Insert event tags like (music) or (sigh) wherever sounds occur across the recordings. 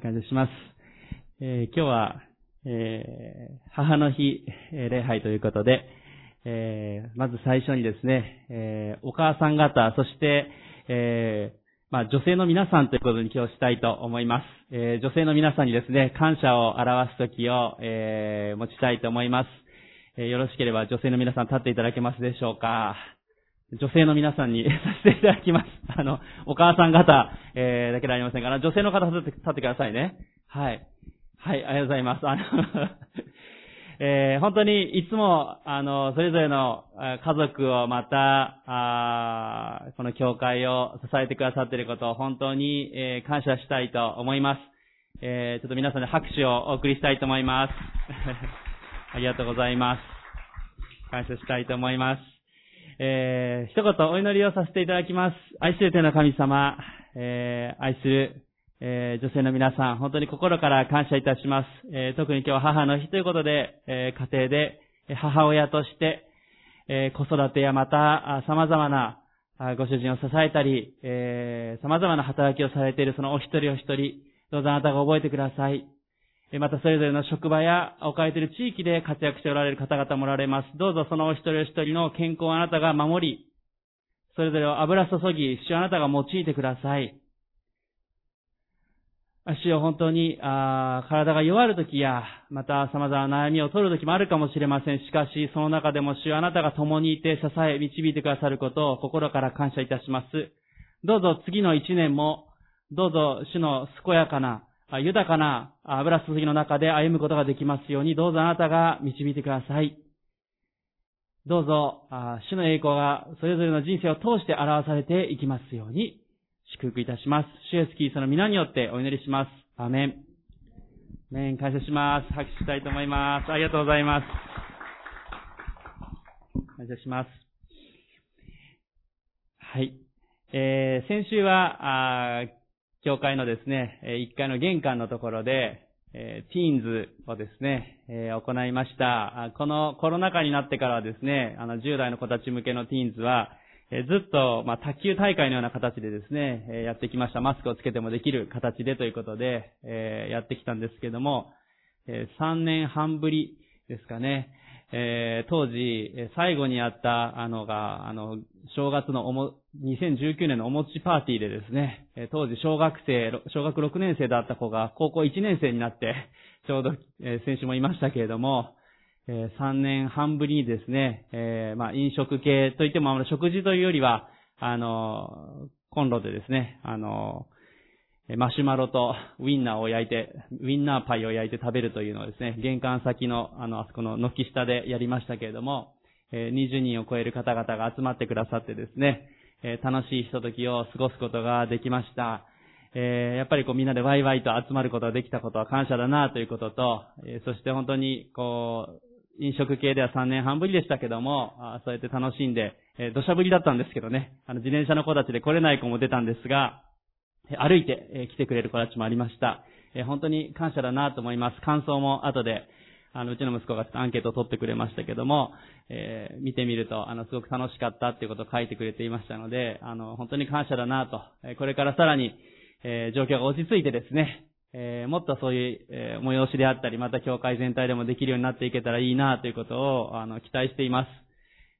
感謝します。えー、今日は、えー、母の日、え礼拝ということで、えまず最初にですね、えお母さん方、そして、えまあ、女性の皆さんということに今日したいと思います。え女性の皆さんにですね、感謝を表すときを、え持ちたいと思います。えよろしければ女性の皆さん立っていただけますでしょうか。女性の皆さんに (laughs) させていただきます。あの、お母さん方、えー、だけではありませんから、女性の方立って立ってくださいね。はい。はい、ありがとうございます。あの (laughs) えー、本当にいつも、あの、それぞれの家族をまた、あこの教会を支えてくださっていることを本当に、えー、感謝したいと思います。えー、ちょっと皆さんで拍手をお送りしたいと思います。(laughs) ありがとうございます。感謝したいと思います。えー、一言お祈りをさせていただきます。愛する天の神様、えー、愛する、えー、女性の皆さん、本当に心から感謝いたします。えー、特に今日は母の日ということで、えー、家庭で母親として、えー、子育てやまた様々なご主人を支えたり、えー、様々な働きをされているそのお一人お一人、どうぞあなたが覚えてください。またそれぞれの職場や置かれている地域で活躍しておられる方々もおられます。どうぞそのお一人お一人の健康をあなたが守り、それぞれを油注ぎ、主あなたが用いてください。主よ本当にあ体が弱るときや、また様々な悩みを取るときもあるかもしれません。しかし、その中でも主あなたが共にいて支え、導いてくださることを心から感謝いたします。どうぞ次の一年も、どうぞ主の健やかな豊かな油注ぎの中で歩むことができますように、どうぞあなたが導いてください。どうぞ、主の栄光がそれぞれの人生を通して表されていきますように、祝福いたします。主イエスキーその皆によってお祈りします。アメン。メン、感謝します。拍手したいと思います。ありがとうございます。感謝します。はい。えー、先週は、教会のですね、1階の玄関のところで、えティーンズをですね、え行いました。このコロナ禍になってからはですね、あの、10代の子たち向けのティーンズは、えずっと、ま卓球大会のような形でですね、えやってきました。マスクをつけてもできる形でということで、えやってきたんですけども、え3年半ぶりですかね、え、当時、最後にやったあのが、あの、正月のおも、2019年のお餅パーティーでですね、当時小学生、小学6年生だった子が高校1年生になって、ちょうど、えー、先週もいましたけれども、3年半ぶりにですね、まあ、飲食系といっても、食事というよりは、あの、コンロでですね、あの、マシュマロとウィンナーを焼いて、ウィンナーパイを焼いて食べるというのをですね、玄関先の、あの、あそこの軒下でやりましたけれども、20人を超える方々が集まってくださってですね、え楽しいひとときを過ごすことができました。えやっぱりこうみんなでワイワイと集まることができたことは感謝だなということと、えそして本当にこう、飲食系では3年半ぶりでしたけども、あそうやって楽しんで、え土砂降りだったんですけどね、あの自転車の子たちで来れない子も出たんですが、歩いて来てくれる子たちもありましたえ。本当に感謝だなと思います。感想も後で、あの、うちの息子がアンケートを取ってくれましたけども、えー、見てみると、あの、すごく楽しかったっていうことを書いてくれていましたので、あの、本当に感謝だなと、えこれからさらに、えー、状況が落ち着いてですね、えー、もっとそういう、えー、催しであったり、また教会全体でもできるようになっていけたらいいなということを、あの、期待しています。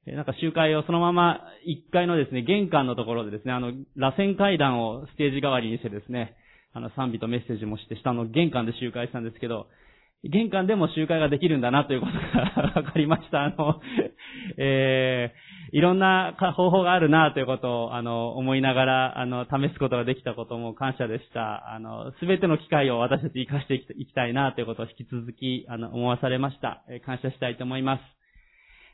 えなんか集会をそのまま1階のですね、玄関のところでですね、あの、螺旋階段をステージ代わりにしてですね、あの、賛美とメッセージもして、下の玄関で集会したんですけど、玄関でも集会ができるんだなということが (laughs) わかりました。あの、えー、いろんな方法があるなということを、あの、思いながら、あの、試すことができたことも感謝でした。あの、すべての機会を私たち活かしていきたいなということを引き続き、あの、思わされました。えー、感謝したいと思います。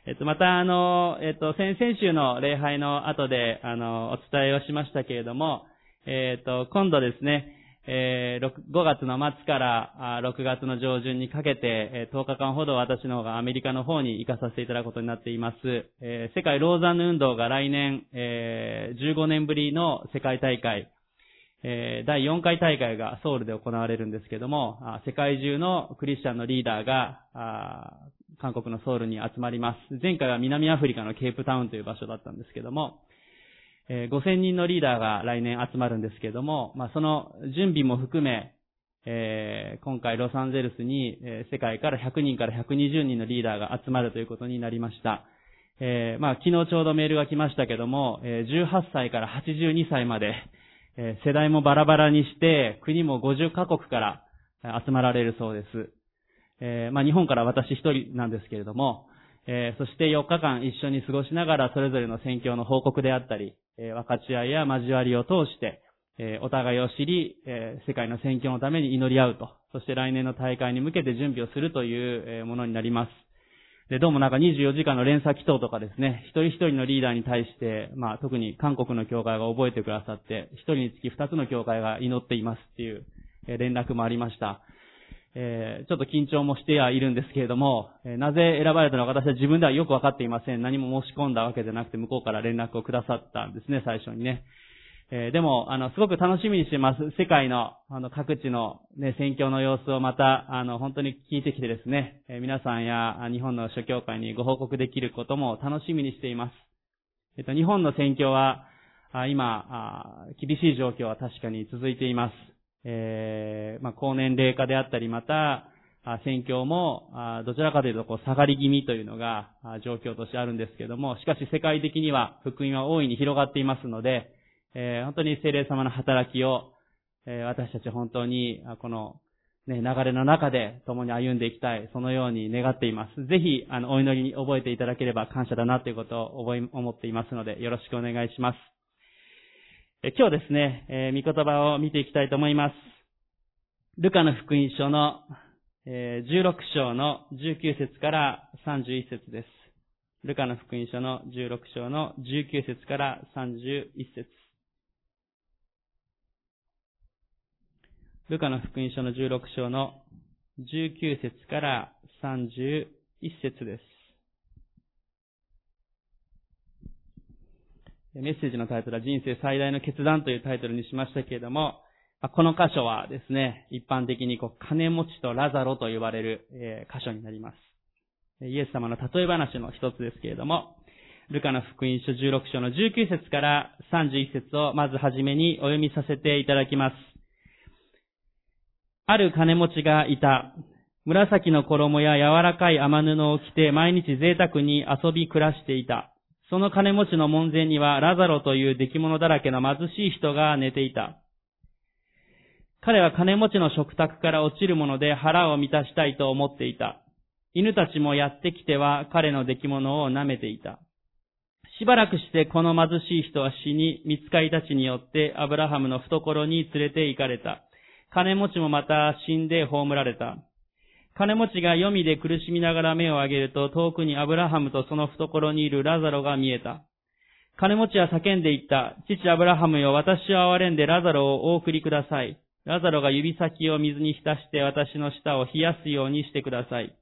えっと、また、あの、えっと、先々週の礼拝の後で、あの、お伝えをしましたけれども、えっと、今度ですね、えー、5月の末から6月の上旬にかけて、10日間ほど私の方がアメリカの方に行かさせていただくことになっています。えー、世界ローザンヌ運動が来年、えー、15年ぶりの世界大会、えー、第4回大会がソウルで行われるんですけども、世界中のクリスチャンのリーダーが、韓国のソウルに集まります。前回は南アフリカのケープタウンという場所だったんですけども、えー、5000人のリーダーが来年集まるんですけれども、まあ、その準備も含め、えー、今回ロサンゼルスに、えー、世界から100人から120人のリーダーが集まるということになりました。えー、まあ、昨日ちょうどメールが来ましたけども、えー、18歳から82歳まで、えー、世代もバラバラにして、国も50カ国から集まられるそうです。えー、まあ、日本から私一人なんですけれども、えー、そして4日間一緒に過ごしながらそれぞれの宣教の報告であったり、えー、分かち合いや交わりを通して、えお互いを知り、え世界の宣教のために祈り合うと、そして来年の大会に向けて準備をするというものになります。で、どうもなんか24時間の連鎖祈祷とかですね、一人一人のリーダーに対して、まあ特に韓国の教会が覚えてくださって、一人につき二つの教会が祈っていますっていう連絡もありました。えー、ちょっと緊張もしてはいるんですけれども、えー、なぜ選ばれたのか私は自分ではよくわかっていません。何も申し込んだわけじゃなくて向こうから連絡をくださったんですね、最初にね。えー、でも、あの、すごく楽しみにしてます。世界の、あの、各地のね、選挙の様子をまた、あの、本当に聞いてきてですね、えー、皆さんや日本の諸教会にご報告できることも楽しみにしています。えっと、日本の選挙は、あ今あ、厳しい状況は確かに続いています。えー、まあ、高年齢化であったり、また、選挙も、どちらかというと、こう、下がり気味というのが、状況としてあるんですけども、しかし世界的には、福音は大いに広がっていますので、えー、本当に聖霊様の働きを、えー、私たち本当に、この、ね、流れの中で共に歩んでいきたい、そのように願っています。ぜひ、あの、お祈りに覚えていただければ感謝だなということを覚え、思っていますので、よろしくお願いします。今日ですね、えー、御言葉を見ていきたいと思います。ルカの福音書の、えー、16章の19節から31節です。ルカの福音書の16章の19節から31節ルカの福音書の16章の19節から31節です。メッセージのタイトルは人生最大の決断というタイトルにしましたけれども、この箇所はですね、一般的にこう金持ちとラザロと呼ばれる、箇所になります。イエス様の例え話の一つですけれども、ルカの福音書16章の19節から31節をまずはじめにお読みさせていただきます。ある金持ちがいた。紫の衣や柔らかい雨布を着て毎日贅沢に遊び暮らしていた。その金持ちの門前にはラザロという出来物だらけの貧しい人が寝ていた。彼は金持ちの食卓から落ちるもので腹を満たしたいと思っていた。犬たちもやってきては彼の出来物を舐めていた。しばらくしてこの貧しい人は死に、見つかりたちによってアブラハムの懐に連れて行かれた。金持ちもまた死んで葬られた。金持ちが読みで苦しみながら目を上げると遠くにアブラハムとその懐にいるラザロが見えた。金持ちは叫んでいった。父アブラハムよ、私を憐れんでラザロをお送りください。ラザロが指先を水に浸して私の舌を冷やすようにしてください。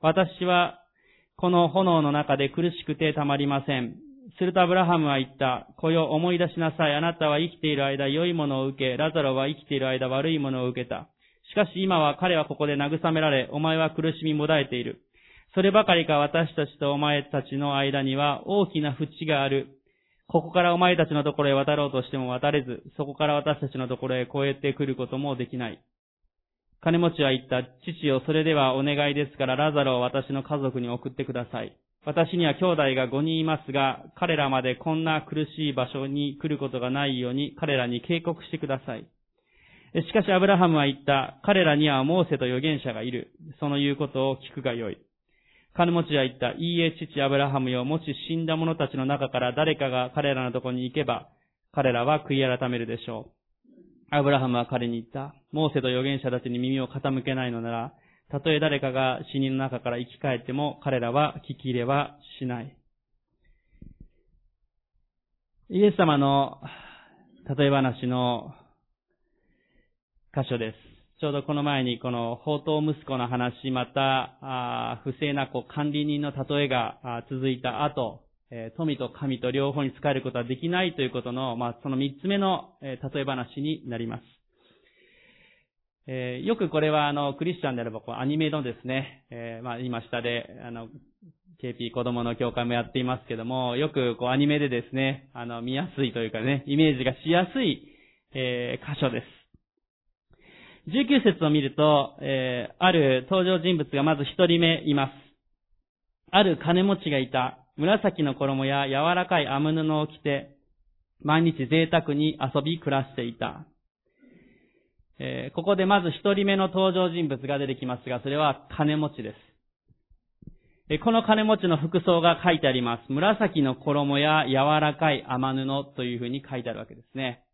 私はこの炎の中で苦しくてたまりません。するとアブラハムは言った。こよ思い出しなさい。あなたは生きている間良いものを受け、ラザロは生きている間悪いものを受けた。しかし今は彼はここで慰められ、お前は苦しみもだえている。そればかりか私たちとお前たちの間には大きな淵がある。ここからお前たちのところへ渡ろうとしても渡れず、そこから私たちのところへ越えてくることもできない。金持ちは言った。父よ、それではお願いですから、ラザロを私の家族に送ってください。私には兄弟が5人いますが、彼らまでこんな苦しい場所に来ることがないように彼らに警告してください。しかしアブラハムは言った。彼らにはモーセと預言者がいる。その言うことを聞くがよい。金持ちは言った。いいえ、父アブラハムよ。もし死んだ者たちの中から誰かが彼らのとこに行けば、彼らは悔い改めるでしょう。アブラハムは彼に言った。モーセと預言者たちに耳を傾けないのなら、たとえ誰かが死人の中から生き返っても彼らは聞き入れはしない。イエス様の例え話の箇所です。ちょうどこの前にこの宝刀息子の話、また、不正なこう管理人の例えが続いた後、富と神と両方に使えることはできないということの、まあ、その三つ目の例え話になります。えー、よくこれはあの、クリスチャンであればこうアニメのですね、えー、まあ今下で、あの、KP 子供の教会もやっていますけども、よくこうアニメでですね、あの、見やすいというかね、イメージがしやすい、えー、箇所です。19節を見ると、えー、ある登場人物がまず一人目います。ある金持ちがいた。紫の衣や柔らかい編む布を着て、毎日贅沢に遊び暮らしていた。えー、ここでまず一人目の登場人物が出てきますが、それは金持ちです。えこの金持ちの服装が書いてあります。紫の衣や柔らかい雨布というふうに書いてあるわけですね。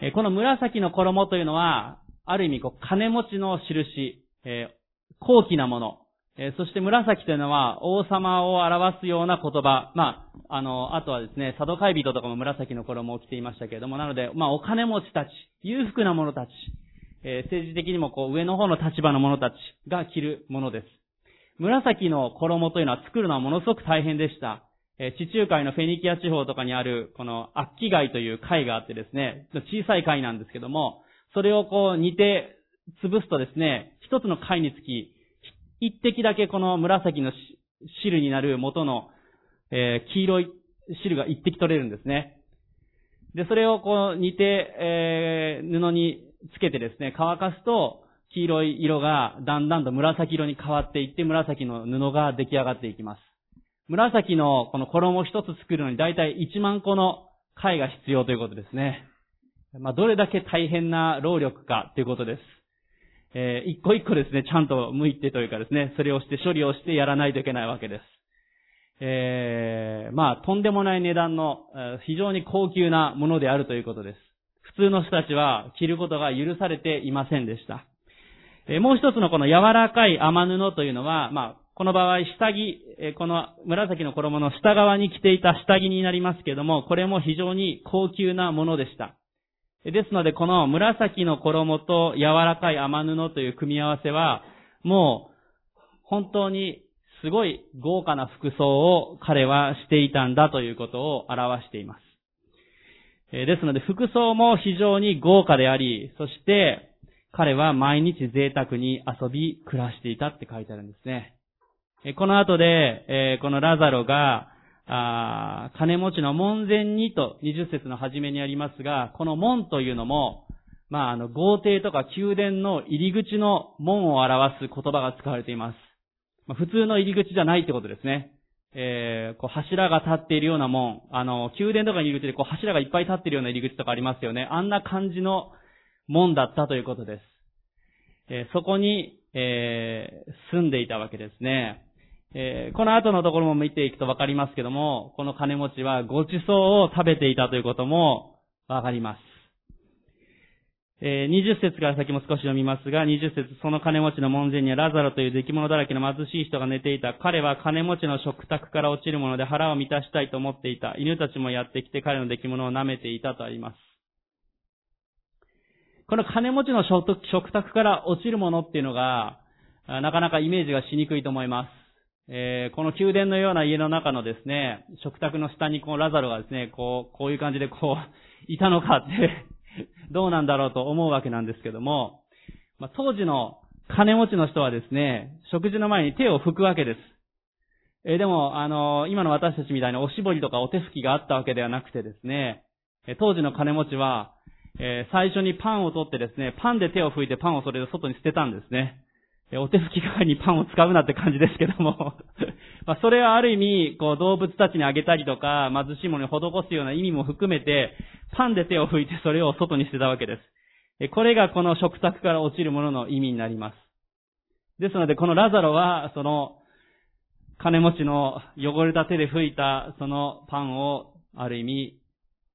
えこの紫の衣というのは、ある意味こう金持ちの印、えー、高貴なもの、えー、そして紫というのは王様を表すような言葉。まあ、あの、あとはですね、佐渡海人とかも紫の衣を着ていましたけれども、なので、まあ、お金持ちたち、裕福な者たち、えー、政治的にもこう上の方の立場の者たちが着るものです。紫の衣というのは作るのはものすごく大変でした。え地中海のフェニキア地方とかにある、このアッキ貝という貝があってですね、小さい貝なんですけども、それをこう煮て潰すとですね、一つの貝につき、一滴だけこの紫の汁になる元の、えー、黄色い汁が一滴取れるんですね。で、それをこう煮て、えー、布につけてですね、乾かすと、黄色い色がだんだんと紫色に変わっていって、紫の布が出来上がっていきます。紫のこの衣を一つ作るのに大体1万個の貝が必要ということですね。まあ、どれだけ大変な労力かということです。えー、一個一個ですね、ちゃんと向いてというかですね、それをして処理をしてやらないといけないわけです。えー、まあ、とんでもない値段の、非常に高級なものであるということです。普通の人たちは着ることが許されていませんでした。えー、もう一つのこの柔らかい雨布というのは、まあ、この場合、下着、えこの紫の衣の下側に着ていた下着になりますけども、これも非常に高級なものでした。ですので、この紫の衣と柔らかい雨布という組み合わせは、もう、本当にすごい豪華な服装を彼はしていたんだということを表しています。ですので、服装も非常に豪華であり、そして、彼は毎日贅沢に遊び、暮らしていたって書いてあるんですね。この後で、このラザロが、あ金持ちの門前にと20節の初めにありますが、この門というのも、まあ、あの、豪邸とか宮殿の入り口の門を表す言葉が使われています。まあ、普通の入り口じゃないってことですね。えー、こう柱が立っているような門、あの、宮殿とかに入り口でこう柱がいっぱい立っているような入り口とかありますよね。あんな感じの門だったということです。えー、そこに、えー、住んでいたわけですね。えー、この後のところも見ていくとわかりますけども、この金持ちはごちそうを食べていたということもわかります。えー、20節から先も少し読みますが、20節その金持ちの門前にはラザロという出来物だらけの貧しい人が寝ていた。彼は金持ちの食卓から落ちるもので腹を満たしたいと思っていた。犬たちもやってきて彼の出来物を舐めていたとあります。この金持ちの食卓から落ちるものっていうのが、なかなかイメージがしにくいと思います。えー、この宮殿のような家の中のですね、食卓の下にこうラザロがですね、こう、こういう感じでこう、(laughs) いたのかって (laughs) どうなんだろうと思うわけなんですけども、まあ、当時の金持ちの人はですね、食事の前に手を拭くわけです。えー、でも、あのー、今の私たちみたいにおしぼりとかお手拭きがあったわけではなくてですね、え当時の金持ちは、え最初にパンを取ってですね、パンで手を拭いてパンをそれで外に捨てたんですね。お手拭き代わりにパンを使うなって感じですけども (laughs) まそれはある意味、こう動物たちにあげたりとか、貧しいものに施すような意味も含めて、パンで手を拭いてそれを外に捨てたわけです。これがこの食卓から落ちるものの意味になります。ですので、このラザロは、その、金持ちの汚れた手で拭いたそのパンを、ある意味、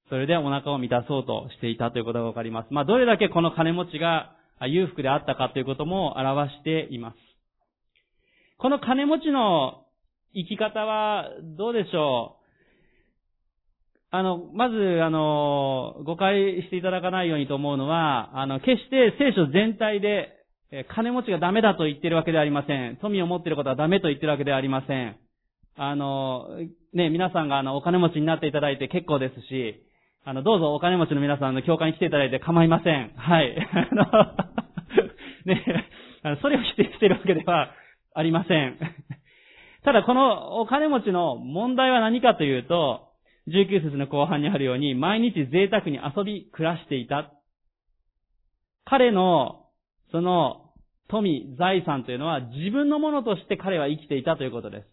それでお腹を満たそうとしていたということがわかります。まあ、どれだけこの金持ちが裕福であったかということも表しています。この金持ちの生き方はどうでしょう？あの、まず、あの、誤解していただかないようにと思うのは、あの、決して聖書全体で、金持ちがダメだと言ってるわけではありません。富を持っていることはダメと言ってるわけではありません。あの、ね、皆さんがあの、お金持ちになっていただいて結構ですし、あの、どうぞお金持ちの皆さんの教会に来ていただいて構いません。はい。(laughs) あの、ね、あのそれを否定しているわけではありません。(laughs) ただこのお金持ちの問題は何かというと、19節の後半にあるように、毎日贅沢に遊び暮らしていた。彼のその富、財産というのは自分のものとして彼は生きていたということです。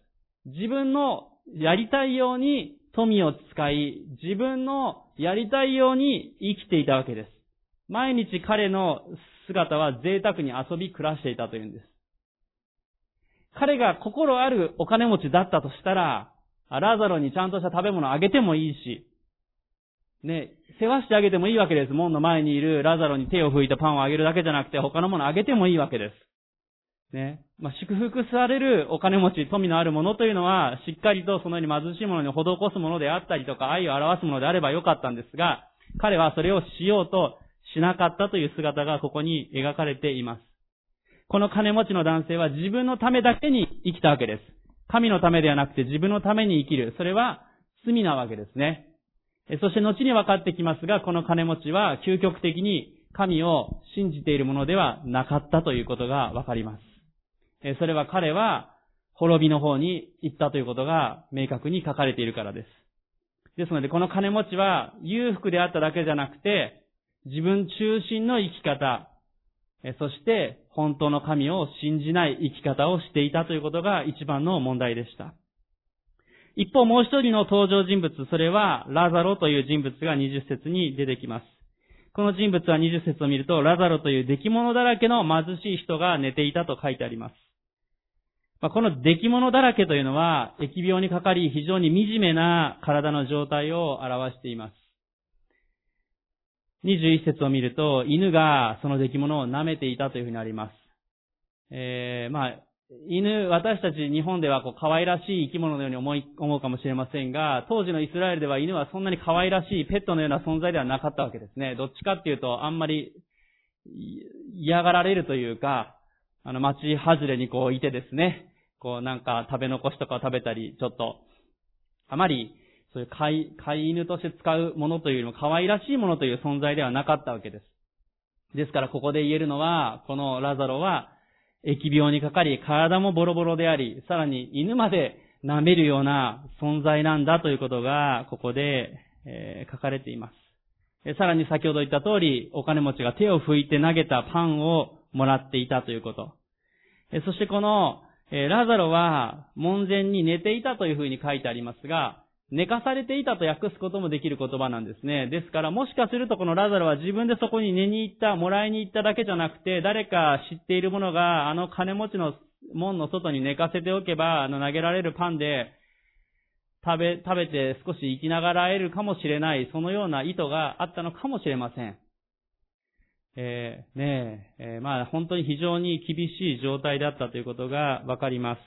自分のやりたいように富を使い、自分のやりたいように生きていたわけです。毎日彼の姿は贅沢に遊び暮らしていたというんです。彼が心あるお金持ちだったとしたら、ラザロにちゃんとした食べ物あげてもいいし、ね、世話してあげてもいいわけです。門の前にいるラザロに手を拭いたパンをあげるだけじゃなくて、他のものあげてもいいわけです。ね。まあ、祝福されるお金持ち、富のあるものというのは、しっかりとそのように貧しいものに施すものであったりとか、愛を表すものであればよかったんですが、彼はそれをしようとしなかったという姿がここに描かれています。この金持ちの男性は自分のためだけに生きたわけです。神のためではなくて自分のために生きる。それは罪なわけですね。そして後に分かってきますが、この金持ちは究極的に神を信じているものではなかったということが分かります。それは彼は滅びの方に行ったということが明確に書かれているからです。ですので、この金持ちは裕福であっただけじゃなくて、自分中心の生き方、そして本当の神を信じない生き方をしていたということが一番の問題でした。一方もう一人の登場人物、それはラザロという人物が20節に出てきます。この人物は20節を見ると、ラザロという出来物だらけの貧しい人が寝ていたと書いてあります。まこの出来物だらけというのは、疫病にかかり非常に惨めな体の状態を表しています。21節を見ると、犬がその出来物を舐めていたというふうにあります。えー、まあ、犬、私たち日本ではこう可愛らしい生き物のように思い、思うかもしれませんが、当時のイスラエルでは犬はそんなに可愛らしいペットのような存在ではなかったわけですね。どっちかっていうと、あんまり嫌がられるというか、あの、街外れにこういてですね、こうなんか食べ残しとかを食べたり、ちょっと、あまりそういう飼い、飼い犬として使うものというよりも可愛らしいものという存在ではなかったわけです。ですからここで言えるのは、このラザロは、疫病にかかり、体もボロボロであり、さらに犬まで舐めるような存在なんだということが、ここで、えー、書かれています。さらに先ほど言った通り、お金持ちが手を拭いて投げたパンをもらっていたということ。そしてこの、ラザロは門前に寝ていたというふうに書いてありますが、寝かされていたと訳すこともできる言葉なんですね。ですから、もしかするとこのラザロは自分でそこに寝に行った、もらいに行っただけじゃなくて、誰か知っている者が、あの金持ちの門の外に寝かせておけば、あの投げられるパンで、食べ、食べて少し生きながらえるかもしれない、そのような意図があったのかもしれません。えー、ねえ、えー、まあ本当に非常に厳しい状態だったということがわかります。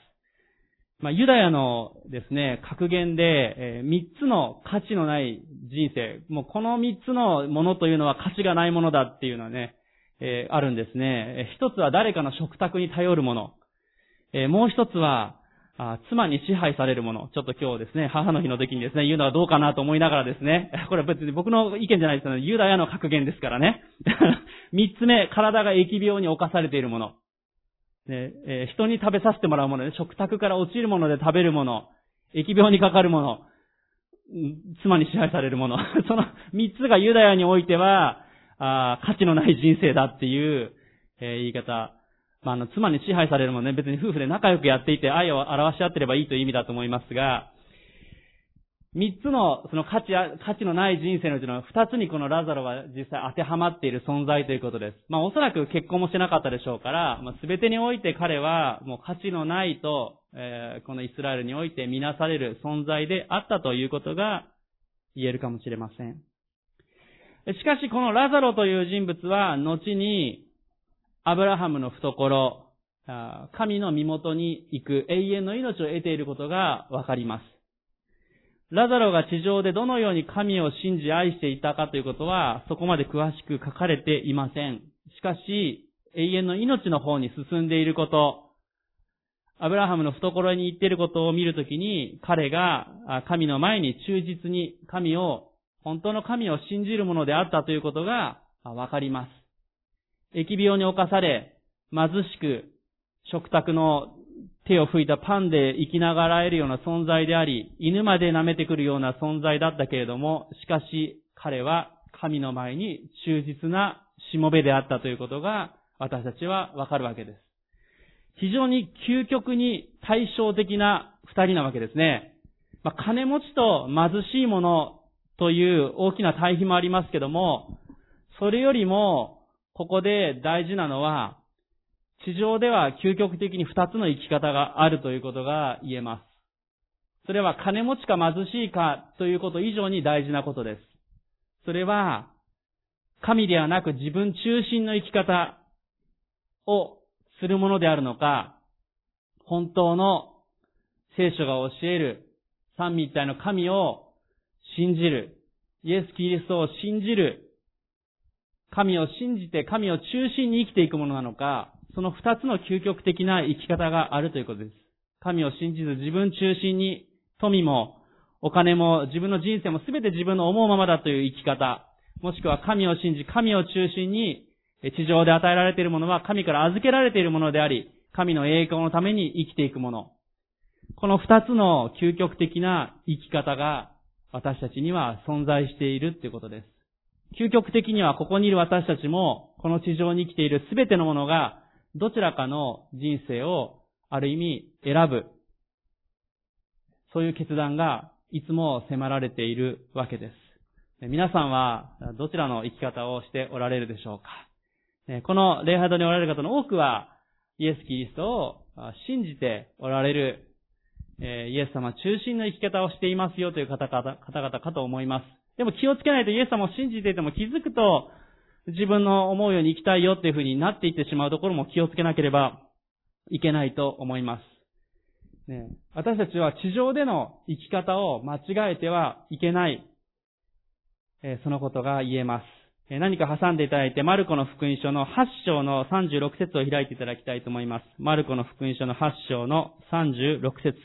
まあ、ユダヤのですね、格言で、えー、3つの価値のない人生、もうこの3つのものというのは価値がないものだっていうのはね、えー、あるんですね。一つは誰かの食卓に頼るもの。えー、もう一つは、あ妻に支配されるもの。ちょっと今日ですね、母の日の時にですね、言うのはどうかなと思いながらですね、(laughs) これは別に僕の意見じゃないですよね。ユダヤの格言ですからね。(laughs) 三つ目、体が疫病に侵されているもの。ね、えー、人に食べさせてもらうものね、食卓から落ちるもので食べるもの、疫病にかかるもの、妻に支配されるもの。(laughs) その三つがユダヤにおいては、あ価値のない人生だっていう、えー、言い方。まあ、あの、妻に支配されるものね、別に夫婦で仲良くやっていて愛を表し合ってればいいという意味だと思いますが、三つの、その価値、価値のない人生のうちの二つにこのラザロは実際当てはまっている存在ということです。まあおそらく結婚もしてなかったでしょうから、まあ全てにおいて彼はもう価値のないと、えー、このイスラエルにおいて見なされる存在であったということが言えるかもしれません。しかしこのラザロという人物は後にアブラハムの懐、神の身元に行く永遠の命を得ていることがわかります。ラザロが地上でどのように神を信じ愛していたかということは、そこまで詳しく書かれていません。しかし、永遠の命の方に進んでいること、アブラハムの懐に行っていることを見るときに、彼が神の前に忠実に神を、本当の神を信じるものであったということがわかります。疫病に侵され、貧しく、食卓の手を拭いたパンで生きながらえるような存在であり、犬まで舐めてくるような存在だったけれども、しかし彼は神の前に忠実なしもべであったということが私たちはわかるわけです。非常に究極に対照的な二人なわけですね。まあ、金持ちと貧しい者という大きな対比もありますけども、それよりも、ここで大事なのは、地上では究極的に二つの生き方があるということが言えます。それは金持ちか貧しいかということ以上に大事なことです。それは、神ではなく自分中心の生き方をするものであるのか、本当の聖書が教える三位一体の神を信じる、イエス・キリストを信じる、神を信じて神を中心に生きていくものなのか、その二つの究極的な生き方があるということです。神を信じず自分中心に富もお金も自分の人生も全て自分の思うままだという生き方、もしくは神を信じ、神を中心に地上で与えられているものは神から預けられているものであり、神の栄光のために生きていくもの。この二つの究極的な生き方が私たちには存在しているということです。究極的にはここにいる私たちも、この地上に生きているすべてのものが、どちらかの人生をある意味選ぶ。そういう決断がいつも迫られているわけです。皆さんはどちらの生き方をしておられるでしょうかこの礼拝堂におられる方の多くは、イエス・キリストを信じておられる、イエス様中心の生き方をしていますよという方々かと思います。でも気をつけないとイエス様を信じていても気づくと自分の思うように生きたいよっていう風になっていってしまうところも気をつけなければいけないと思います。ね、私たちは地上での生き方を間違えてはいけない、えそのことが言えます。え何か挟んでいただいて、マルコの福音書の8章の36節を開いていただきたいと思います。マルコの福音書の8章の36節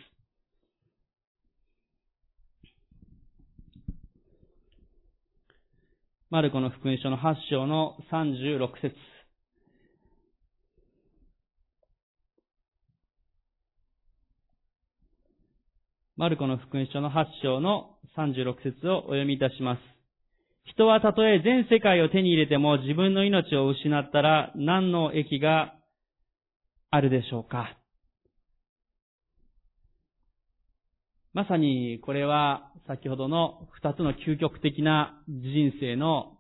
マルコの福音書の8章の36節マルコの福音書の8章の36節をお読みいたします。人はたとえ全世界を手に入れても自分の命を失ったら何の益があるでしょうか？まさにこれは先ほどの二つの究極的な人生の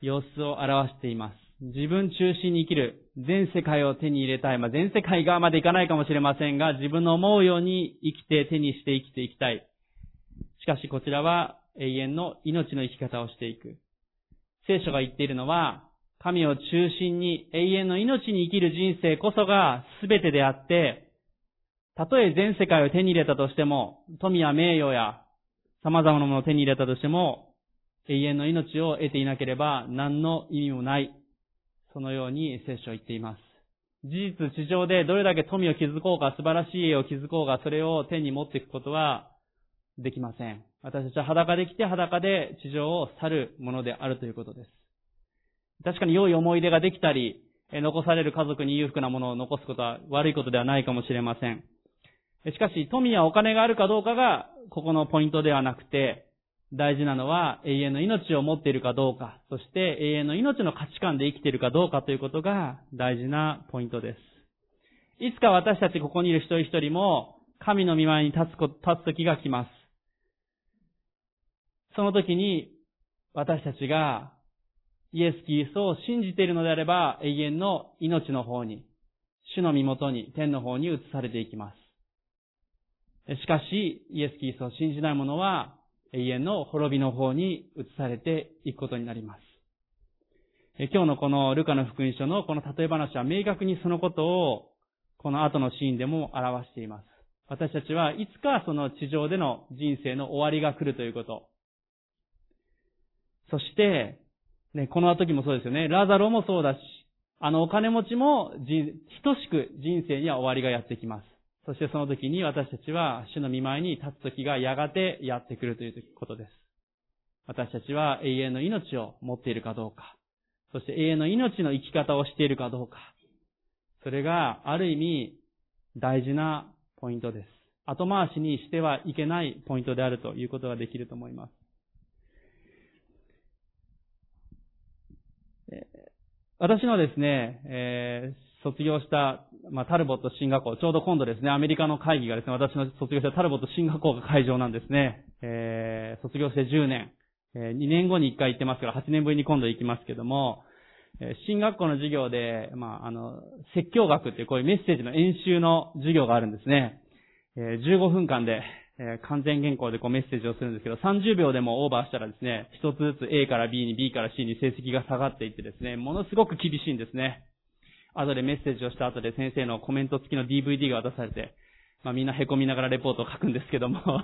様子を表しています。自分中心に生きる、全世界を手に入れたい。まあ、全世界がまでいかないかもしれませんが、自分の思うように生きて手にして生きていきたい。しかしこちらは永遠の命の生き方をしていく。聖書が言っているのは、神を中心に永遠の命に生きる人生こそが全てであって、たとえ全世界を手に入れたとしても、富や名誉や様々なものを手に入れたとしても、永遠の命を得ていなければ何の意味もない。そのように聖書は言っています。事実、地上でどれだけ富を築こうか、素晴らしい家を築こうか、それを手に持っていくことはできません。私たちは裸で来て裸で地上を去るものであるということです。確かに良い思い出ができたり、残される家族に裕福なものを残すことは悪いことではないかもしれません。しかし、富やお金があるかどうかが、ここのポイントではなくて、大事なのは永遠の命を持っているかどうか、そして永遠の命の価値観で生きているかどうかということが大事なポイントです。いつか私たちここにいる一人一人も神の見舞いに立つ、立つ時が来ます。その時に私たちがイエス・キリストを信じているのであれば永遠の命の方に、主の身元に、天の方に移されていきます。しかし、イエス・キリストを信じない者は永遠の滅びの方に移されていくことになります。今日のこのルカの福音書のこの例え話は明確にそのことをこの後のシーンでも表しています。私たちはいつかその地上での人生の終わりが来るということ。そして、ね、この時もそうですよね。ラザロもそうだし、あのお金持ちも等しく人生には終わりがやってきます。そしてその時に私たちは主の見舞いに立つ時がやがてやってくるということです。私たちは永遠の命を持っているかどうか、そして永遠の命の生き方をしているかどうか、それがある意味大事なポイントです。後回しにしてはいけないポイントであるということができると思います。私のですね、え、卒業した、まあ、タルボット進学校、ちょうど今度ですね、アメリカの会議がですね、私の卒業したタルボット進学校が会場なんですね。えー、卒業して10年、えー、2年後に1回行ってますから、8年ぶりに今度行きますけども、え進学校の授業で、まあ、あの、説教学っていうこういうメッセージの演習の授業があるんですね。え15分間で、え完全原稿でこうメッセージをするんですけど、30秒でもオーバーしたらですね、一つずつ A から B に B から C に成績が下がっていってですね、ものすごく厳しいんですね。後でメッセージをした後で先生のコメント付きの DVD が渡されて、まあみんな凹みながらレポートを書くんですけども。(laughs)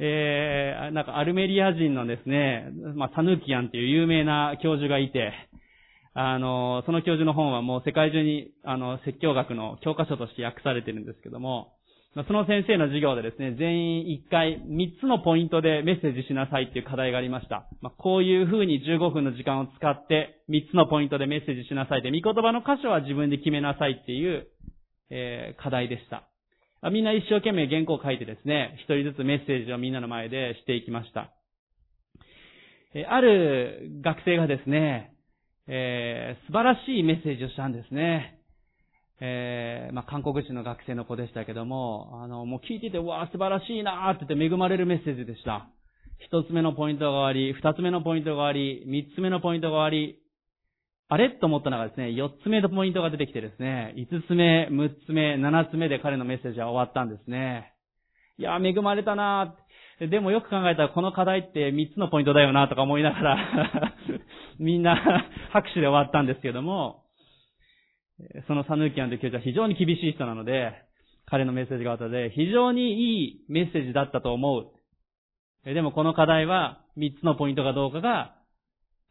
えー、なんかアルメリア人のですね、まあサヌキアンっていう有名な教授がいて、あの、その教授の本はもう世界中に、あの、説教学の教科書として訳されてるんですけども、その先生の授業でですね、全員一回三つのポイントでメッセージしなさいっていう課題がありました。まあ、こういう風に15分の時間を使って三つのポイントでメッセージしなさいで、見言葉の箇所は自分で決めなさいっていう、えー、課題でした。みんな一生懸命原稿を書いてですね、一人ずつメッセージをみんなの前でしていきました。ある学生がですね、えー、素晴らしいメッセージをしたんですね。えー、まあ、韓国人の学生の子でしたけども、あの、もう聞いてて、うわー素晴らしいなーって言って恵まれるメッセージでした。一つ目のポイントが終わり、二つ目のポイントが終わり、三つ目のポイントが終わり、あれと思ったのがですね、四つ目のポイントが出てきてですね、五つ目、六つ目、七つ目で彼のメッセージは終わったんですね。いやー、恵まれたなーでもよく考えたらこの課題って三つのポイントだよなとか思いながら (laughs) みんな拍手で終わったんですけども、そのサヌーキアンという教授は非常に厳しい人なので、彼のメッセージがあったので、非常にいいメッセージだったと思う。でもこの課題は、三つのポイントがどうかが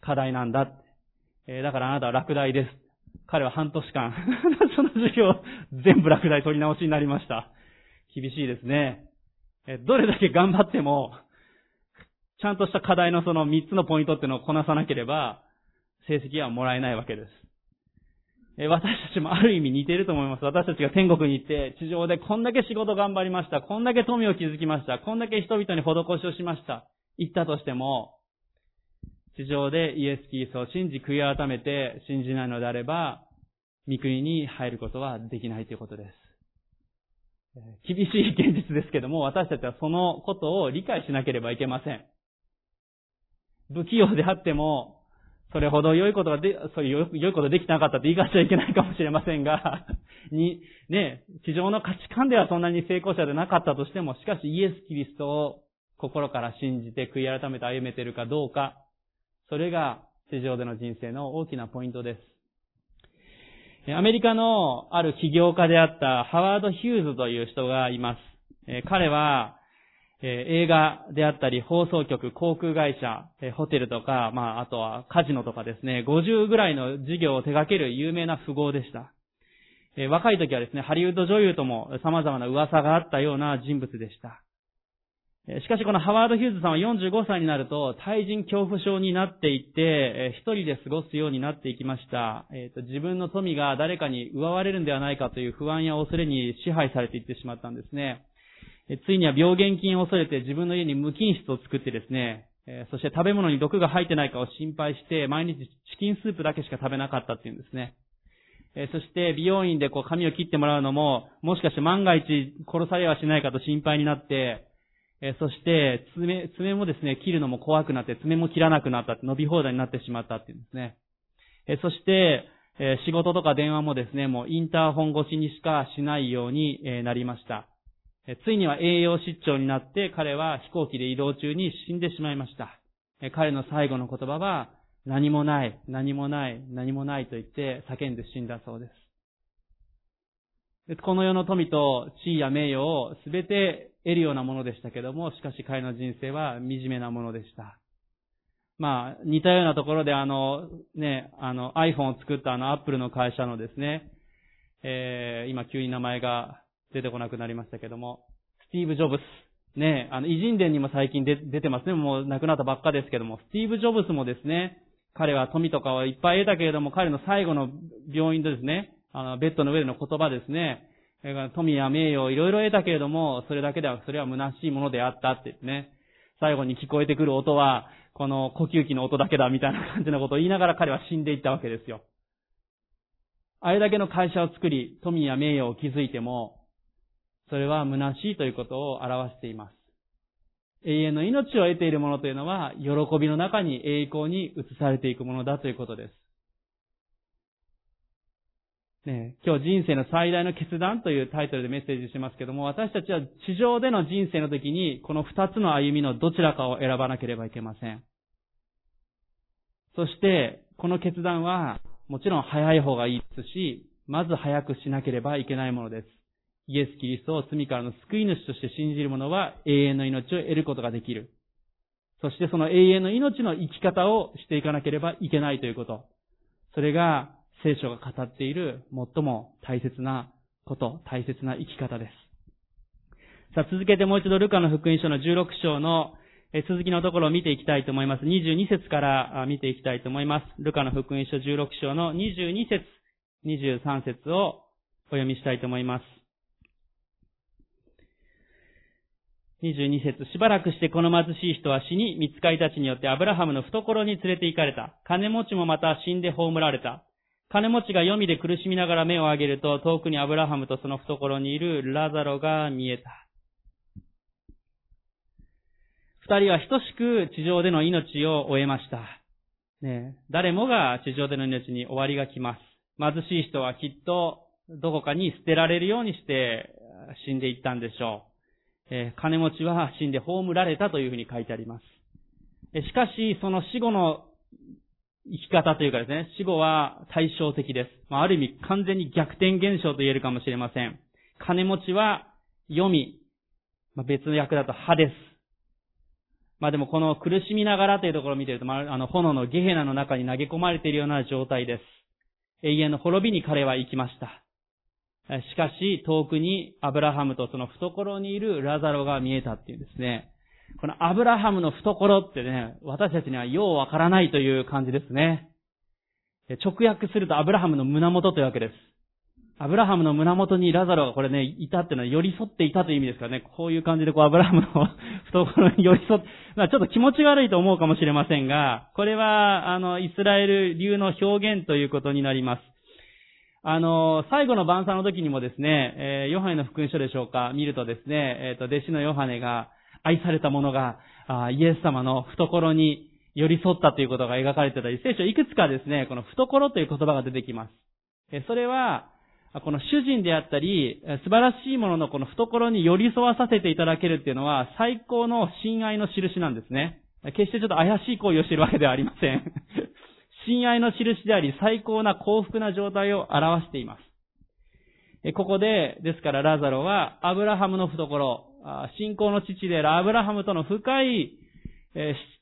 課題なんだ。だからあなたは落第です。彼は半年間 (laughs) その授業全部落第取り直しになりました。厳しいですね。どれだけ頑張っても、ちゃんとした課題のその三つのポイントっていうのをこなさなければ、成績はもらえないわけです。私たちもある意味似ていると思います。私たちが天国に行って、地上でこんだけ仕事頑張りました。こんだけ富を築きました。こんだけ人々に施しをしました。言ったとしても、地上でイエス・キリストを信じ、悔い改めて信じないのであれば、御国に入ることはできないということです。厳しい現実ですけども、私たちはそのことを理解しなければいけません。不器用であっても、それほど良いことがで、そういう良いことできてなかったって言い方しちゃいけないかもしれませんが、(laughs) に、ね、地上の価値観ではそんなに成功者でなかったとしても、しかしイエス・キリストを心から信じて悔い改めて歩めているかどうか、それが地上での人生の大きなポイントです。アメリカのある起業家であったハワード・ヒューズという人がいます。彼はえ映画であったり、放送局、航空会社、えホテルとか、まあ、あとはカジノとかですね、50ぐらいの事業を手掛ける有名な富豪でした。え若い時はですね、ハリウッド女優とも様々な噂があったような人物でした。えしかしこのハワード・ヒューズさんは45歳になると、対人恐怖症になっていってえ、一人で過ごすようになっていきました。えーと、自分の富が誰かに奪われるんではないかという不安や恐れに支配されていってしまったんですね。ついには病原菌を恐れて自分の家に無菌室を作ってですね、そして食べ物に毒が入ってないかを心配して、毎日チキンスープだけしか食べなかったっていうんですね。そして美容院でこう髪を切ってもらうのも、もしかして万が一殺されはしないかと心配になって、そして爪、爪もですね、切るのも怖くなって、爪も切らなくなった伸び放題になってしまったっていうんですね。そして、仕事とか電話もですね、もうインターホン越しにしかしないようになりました。ついには栄養失調になって彼は飛行機で移動中に死んでしまいました。彼の最後の言葉は、何もない、何もない、何もないと言って叫んで死んだそうです。この世の富と地位や名誉を全て得るようなものでしたけども、しかし彼の人生は惨めなものでした。まあ、似たようなところであの、ね、あの iPhone を作ったあの Apple の会社のですね、えー、今急に名前が出てこなくなりましたけども、スティーブ・ジョブス。ねえ、あの、偉人伝にも最近出てますね。もう亡くなったばっかですけども、スティーブ・ジョブスもですね、彼は富とかはいっぱい得たけれども、彼の最後の病院でですね、あの、ベッドの上での言葉ですね、富や名誉をいろいろ得たけれども、それだけでは、それは虚しいものであったってですね。最後に聞こえてくる音は、この呼吸器の音だけだみたいな感じのことを言いながら彼は死んでいったわけですよ。あれだけの会社を作り、富や名誉を築いても、それは虚しいということを表しています。永遠の命を得ているものというのは、喜びの中に栄光に移されていくものだということです。ね、今日人生の最大の決断というタイトルでメッセージしますけども、私たちは地上での人生の時に、この二つの歩みのどちらかを選ばなければいけません。そして、この決断は、もちろん早い方がいいですし、まず早くしなければいけないものです。イエス・キリストを罪からの救い主として信じる者は永遠の命を得ることができる。そしてその永遠の命の生き方をしていかなければいけないということ。それが聖書が語っている最も大切なこと、大切な生き方です。さあ、続けてもう一度ルカの福音書の16章の続きのところを見ていきたいと思います。22節から見ていきたいと思います。ルカの福音書16章の22節、23節をお読みしたいと思います。22節しばらくしてこの貧しい人は死に、見つかりたちによってアブラハムの懐に連れて行かれた。金持ちもまた死んで葬られた。金持ちが読みで苦しみながら目を上げると、遠くにアブラハムとその懐にいるラザロが見えた。二人は等しく地上での命を終えました。ね、誰もが地上での命に終わりが来ます。貧しい人はきっとどこかに捨てられるようにして死んでいったんでしょう。えー、金持ちは死んで葬られたというふうに書いてあります。しかし、その死後の生き方というかですね、死後は対照的です。まあ、ある意味完全に逆転現象と言えるかもしれません。金持ちは読み、まあ、別の役だと歯です。まあでもこの苦しみながらというところを見ていると、まあ、あの炎のゲヘナの中に投げ込まれているような状態です。永遠の滅びに彼は行きました。しかし、遠くにアブラハムとその懐にいるラザロが見えたっていうんですね。このアブラハムの懐ってね、私たちにはようわからないという感じですね。直訳するとアブラハムの胸元というわけです。アブラハムの胸元にラザロがこれね、いたっていうのは寄り添っていたという意味ですからね、こういう感じでこうアブラハムの懐に寄り添って、まあちょっと気持ち悪いと思うかもしれませんが、これは、あの、イスラエル流の表現ということになります。あの、最後の晩餐の時にもですね、えー、ヨハネの福音書でしょうか、見るとですね、えっ、と、弟子のヨハネが、愛された者が、イエス様の懐に寄り添ったということが描かれてたり、聖書いくつかですね、この懐という言葉が出てきます。えそれは、この主人であったり、素晴らしいもののこの懐に寄り添わさせていただけるっていうのは、最高の親愛の印なんですね。決してちょっと怪しい行為をしているわけではありません。親愛の印であり、最高な幸福な状態を表しています。ここで、ですからラザロは、アブラハムの懐、信仰の父であるアブラハムとの深い、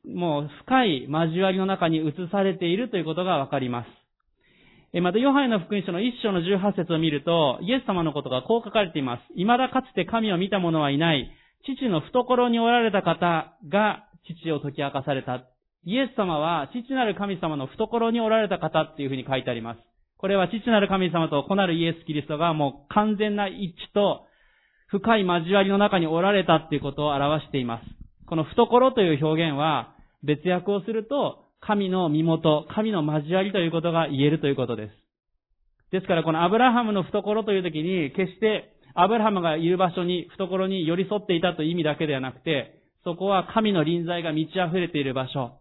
もう深い交わりの中に移されているということがわかります。また、ヨハネの福音書の一章の18節を見ると、イエス様のことがこう書かれています。未だかつて神を見た者はいない。父の懐におられた方が父を解き明かされた。イエス様は父なる神様の懐におられた方っていうふうに書いてあります。これは父なる神様と子なるイエス・キリストがもう完全な一致と深い交わりの中におられたっていうことを表しています。この懐という表現は、別訳をすると、神の身元、神の交わりということが言えるということです。ですからこのアブラハムの懐という時に、決してアブラハムがいる場所に、懐に寄り添っていたという意味だけではなくて、そこは神の臨在が満ち溢れている場所。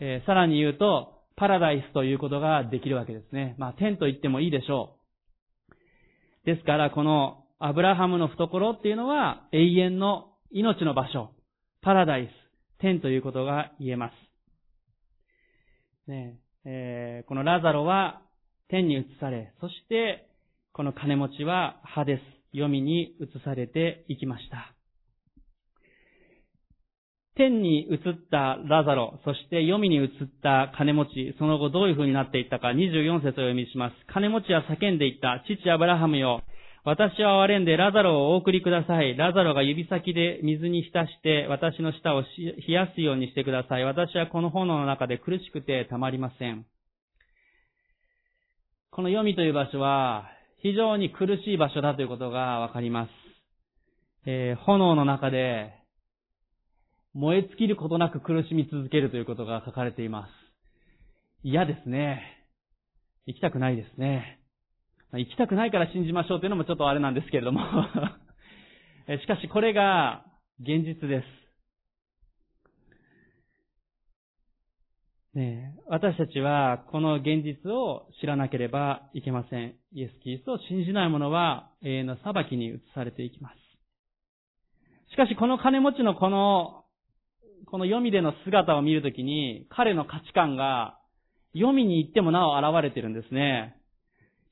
えー、さらに言うと、パラダイスということができるわけですね。まあ、天と言ってもいいでしょう。ですから、このアブラハムの懐っていうのは永遠の命の場所、パラダイス、天ということが言えます。ねえー、このラザロは天に移され、そしてこの金持ちはハデス、読みに移されていきました。天に移ったラザロ、そして読みに移った金持ち、その後どういう風になっていったか24節を読みします。金持ちは叫んでいった、父アブラハムよ、私は憐れんでラザロをお送りください。ラザロが指先で水に浸して私の舌を冷やすようにしてください。私はこの炎の中で苦しくてたまりません。この読みという場所は非常に苦しい場所だということがわかります。えー、炎の中で燃え尽きることなく苦しみ続けるということが書かれています。嫌ですね。行きたくないですね。行きたくないから信じましょうというのもちょっとあれなんですけれども (laughs) しかしこれが現実です。ね、私たちはこの現実を知らなければいけません。イエス・キリストを信じない者は永遠の裁きに移されていきます。しかしこの金持ちのこの、この読みでの姿を見るときに彼の価値観が読みに行ってもなお現れてるんですね。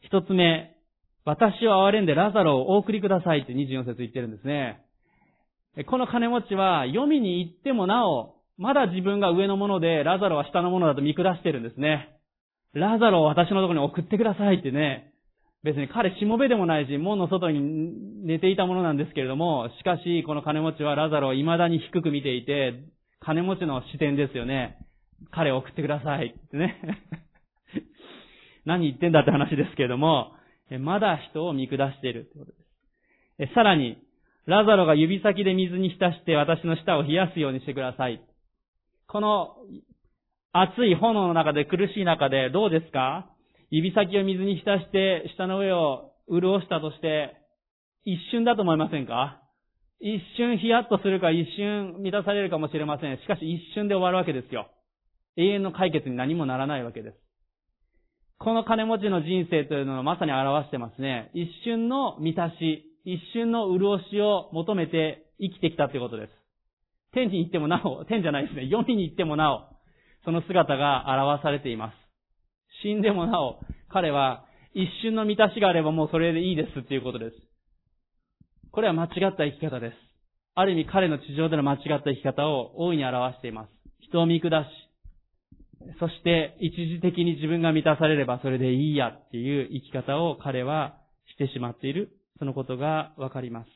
一つ目、私を憐れんでラザロをお送りくださいって24節言ってるんですね。この金持ちは読みに行ってもなおまだ自分が上のもので、ラザロは下のものだと見下してるんですね。ラザロを私のところに送ってくださいってね。別に彼しもべでもないし、門の外に寝ていたものなんですけれども、しかし、この金持ちはラザロを未だに低く見ていて、金持ちの視点ですよね。彼を送ってくださいってね。(laughs) 何言ってんだって話ですけれども、まだ人を見下しているってことです。さらに、ラザロが指先で水に浸して私の舌を冷やすようにしてください。この熱い炎の中で苦しい中でどうですか？指先を水に浸して舌の上を潤したとして一瞬だと思いませんか？一瞬ヒヤッとするか一瞬満たされるかもしれません。しかし一瞬で終わるわけですよ。永遠の解決に何もならないわけです。この金持ちの人生というのをまさに表してますね。一瞬の満たし、一瞬の潤しを求めて生きてきたということです。天に行ってもなお、天じゃないですね、読みに行ってもなお、その姿が表されています。死んでもなお、彼は一瞬の満たしがあればもうそれでいいですっていうことです。これは間違った生き方です。ある意味彼の地上での間違った生き方を大いに表しています。人を見下し、そして一時的に自分が満たされればそれでいいやっていう生き方を彼はしてしまっている。そのことがわかります。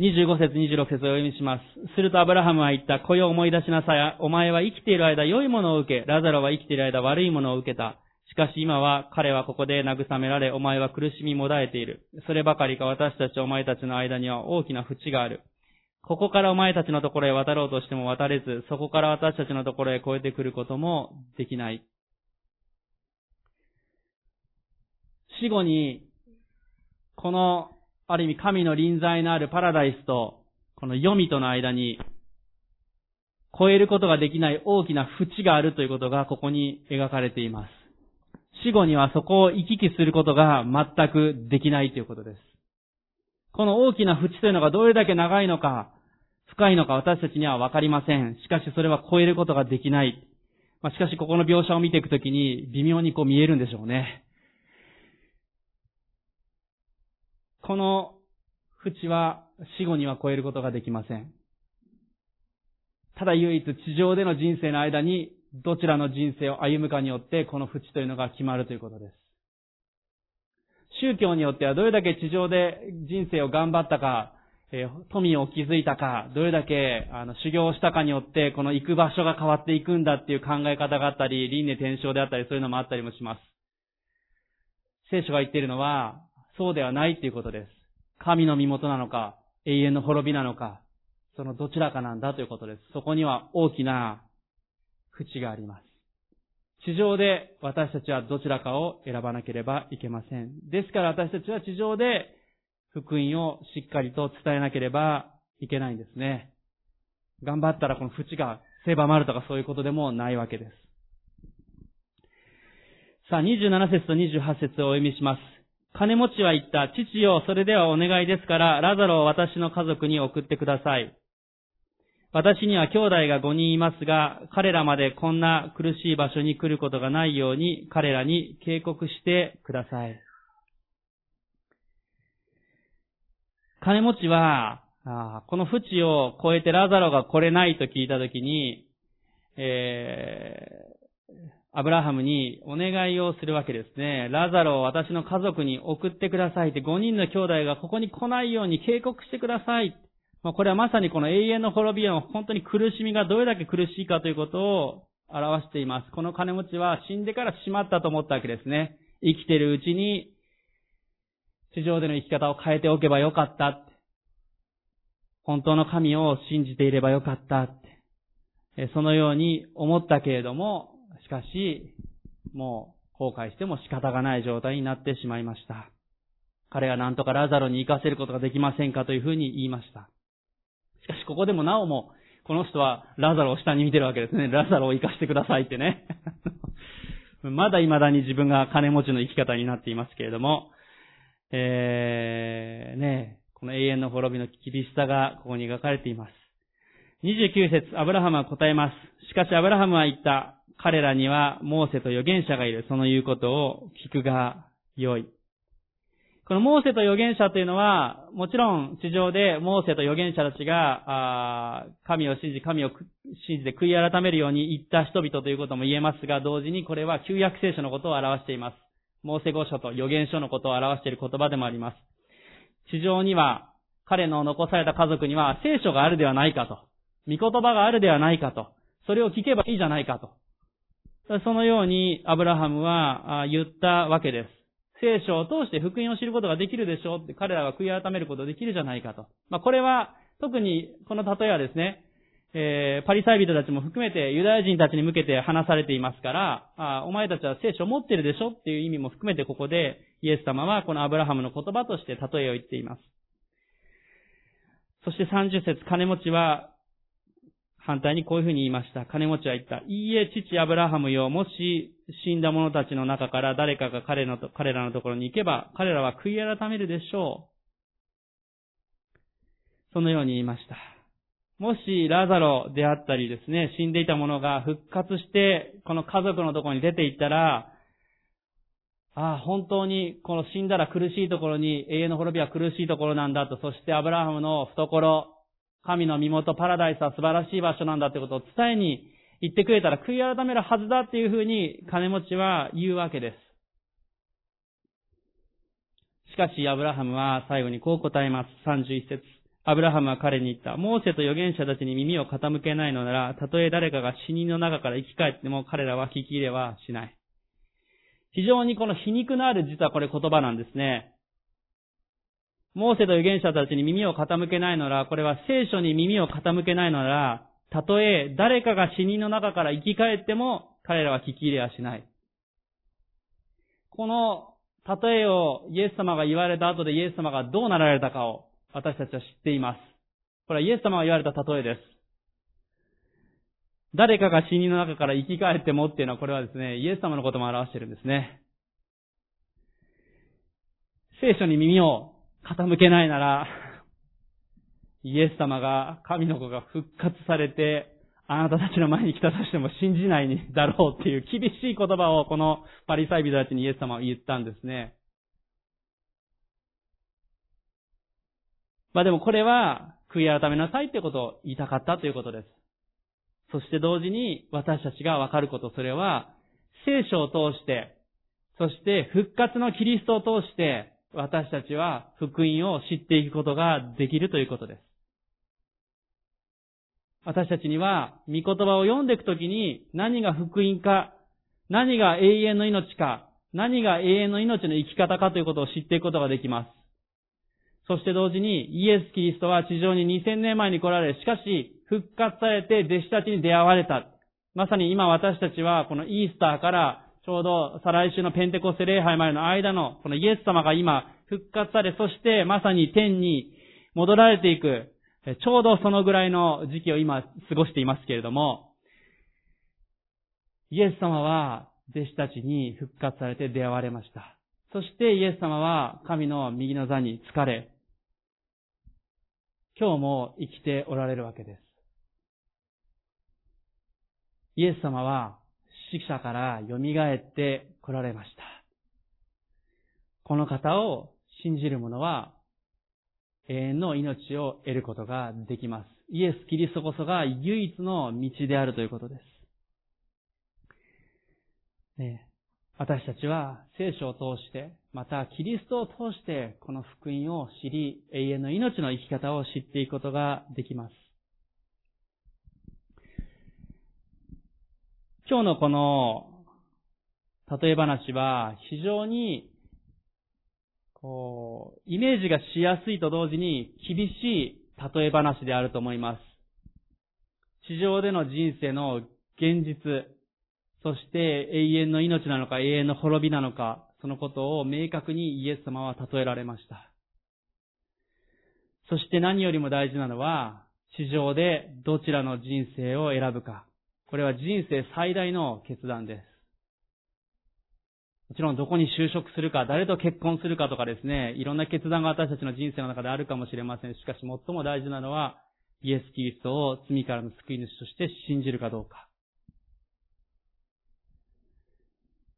25節26節をお読みします。するとアブラハムは言った。子よ思い出しなさい。お前は生きている間良いものを受け、ラザロは生きている間悪いものを受けた。しかし今は彼はここで慰められ、お前は苦しみもだえている。そればかりか私たちお前たちの間には大きな淵がある。ここからお前たちのところへ渡ろうとしても渡れず、そこから私たちのところへ越えてくることもできない。死後に、このある意味神の臨在のあるパラダイスと、この読みとの間に、超えることができない大きな淵があるということがここに描かれています。死後にはそこを行き来することが全くできないということです。この大きな淵というのがどれだけ長いのか、深いのか私たちにはわかりません。しかしそれは超えることができない。まあ、しかしここの描写を見ていくときに微妙にこう見えるんでしょうね。この淵は死後には超えることができません。ただ唯一地上での人生の間にどちらの人生を歩むかによってこの淵というのが決まるということです。宗教によってはどれだけ地上で人生を頑張ったか、え富を築いたか、どれだけあの修行したかによってこの行く場所が変わっていくんだっていう考え方があったり、輪廻転生であったりそういうのもあったりもします。聖書が言っているのは、そうではないっていうことです。神の身元なのか、永遠の滅びなのか、そのどちらかなんだということです。そこには大きな淵があります。地上で私たちはどちらかを選ばなければいけません。ですから私たちは地上で福音をしっかりと伝えなければいけないんですね。頑張ったらこの淵が狭まるとかそういうことでもないわけです。さあ、27節と28節をお読みします。金持ちは言った、父よ、それではお願いですから、ラザロを私の家族に送ってください。私には兄弟が5人いますが、彼らまでこんな苦しい場所に来ることがないように、彼らに警告してください。金持ちは、この淵を越えてラザロが来れないと聞いたときに、えアブラハムにお願いをするわけですね。ラザロを私の家族に送ってくださいって5人の兄弟がここに来ないように警告してください。まあ、これはまさにこの永遠の滅びの本当に苦しみがどれだけ苦しいかということを表しています。この金持ちは死んでからしまったと思ったわけですね。生きてるうちに地上での生き方を変えておけばよかった。本当の神を信じていればよかったって、そのように思ったけれども、しかし、もう後悔しても仕方がない状態になってしまいました。彼が何とかラザロに行かせることができませんかというふうに言いました。しかしここでもなおも、この人はラザロを下に見てるわけですね。ラザロを生かしてくださいってね。(laughs) まだ未だに自分が金持ちの生き方になっていますけれども、えー、ね、この永遠の滅びの厳しさがここに描かれています。29節、アブラハムは答えます。しかしアブラハムは言った。彼らにはモーセと預言者がいる。その言うことを聞くが良い。このモーセと預言者というのは、もちろん地上でモーセと預言者たちが、神を信じ、神を信じて悔い改めるように言った人々ということも言えますが、同時にこれは旧約聖書のことを表しています。モーセ語書と預言書のことを表している言葉でもあります。地上には、彼の残された家族には聖書があるではないかと。御言葉があるではないかと。それを聞けばいいじゃないかと。そのようにアブラハムは言ったわけです。聖書を通して福音を知ることができるでしょうって彼らが悔い改めることできるじゃないかと。まあ、これは、特にこの例えはですね、えー、パリサイ人たちも含めてユダヤ人たちに向けて話されていますから、あお前たちは聖書を持ってるでしょっていう意味も含めてここでイエス様はこのアブラハムの言葉として例えを言っています。そして30節金持ちは反対にこういうふうに言いました。金持ちは言った。いいえ、父アブラハムよ。もし死んだ者たちの中から誰かが彼の彼らのところに行けば、彼らは悔い改めるでしょう。そのように言いました。もしラザロであったりですね、死んでいた者が復活して、この家族のところに出て行ったら、ああ、本当にこの死んだら苦しいところに永遠の滅びは苦しいところなんだと、そしてアブラハムの懐、神の身元パラダイスは素晴らしい場所なんだってことを伝えに行ってくれたら悔い改めるはずだっていうふうに金持ちは言うわけです。しかし、アブラハムは最後にこう答えます。31節。アブラハムは彼に言った。モーセと預言者たちに耳を傾けないのなら、たとえ誰かが死人の中から生き返っても彼らは聞き入れはしない。非常にこの皮肉のある実はこれ言葉なんですね。モーセと預言者たちに耳を傾けないなら、これは聖書に耳を傾けないなら、たとえ誰かが死人の中から生き返っても、彼らは聞き入れはしない。この例えをイエス様が言われた後でイエス様がどうなられたかを私たちは知っています。これはイエス様が言われた例えです。誰かが死人の中から生き返ってもっていうのはこれはですね、イエス様のことも表しているんですね。聖書に耳を傾けないなら、イエス様が、神の子が復活されて、あなたたちの前に来たとしても信じないだろうっていう厳しい言葉をこのパリサイ人たちにイエス様は言ったんですね。まあでもこれは悔い改めなさいってことを言いたかったということです。そして同時に私たちがわかること、それは聖書を通して、そして復活のキリストを通して、私たちは福音を知っていくことができるということです。私たちには、御言葉を読んでいくときに、何が福音か、何が永遠の命か、何が永遠の命の生き方かということを知っていくことができます。そして同時に、イエス・キリストは地上に2000年前に来られ、しかし、復活されて弟子たちに出会われた。まさに今私たちは、このイースターからちょうど再来週のペンテコステ礼拝までの間の、このイエス様が今復活され、そしてまさに天に戻られていく、ちょうどそのぐらいの時期を今過ごしていますけれども、イエス様は弟子たちに復活されて出会われました。そしてイエス様は神の右の座に疲れ、今日も生きておられるわけです。イエス様は死者から蘇って来られました。この方を信じる者は永遠の命を得ることができます。イエス・キリストこそが唯一の道であるということです。ね、私たちは聖書を通して、またキリストを通してこの福音を知り、永遠の命の生き方を知っていくことができます。今日のこの例え話は非常にこう、イメージがしやすいと同時に厳しい例え話であると思います。地上での人生の現実、そして永遠の命なのか永遠の滅びなのか、そのことを明確にイエス様は例えられました。そして何よりも大事なのは、地上でどちらの人生を選ぶか。これは人生最大の決断です。もちろんどこに就職するか、誰と結婚するかとかですね、いろんな決断が私たちの人生の中であるかもしれません。しかし最も大事なのは、イエス・キリストを罪からの救い主として信じるかどうか。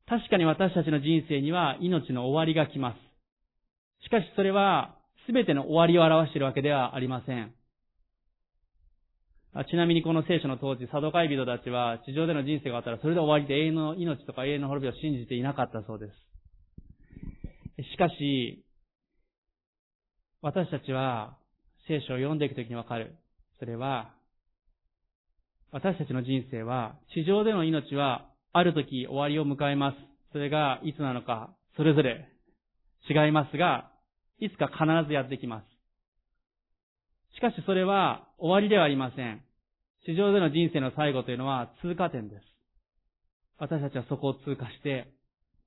確かに私たちの人生には命の終わりが来ます。しかしそれは全ての終わりを表しているわけではありません。ちなみにこの聖書の当時、サドカイ人たちは地上での人生があったらそれで終わりで永遠の命とか永遠の滅びを信じていなかったそうです。しかし、私たちは聖書を読んでいくときにわかる。それは、私たちの人生は地上での命はある時終わりを迎えます。それがいつなのか、それぞれ違いますが、いつか必ずやってきます。しかしそれは終わりではありません。地上での人生の最後というのは通過点です。私たちはそこを通過して、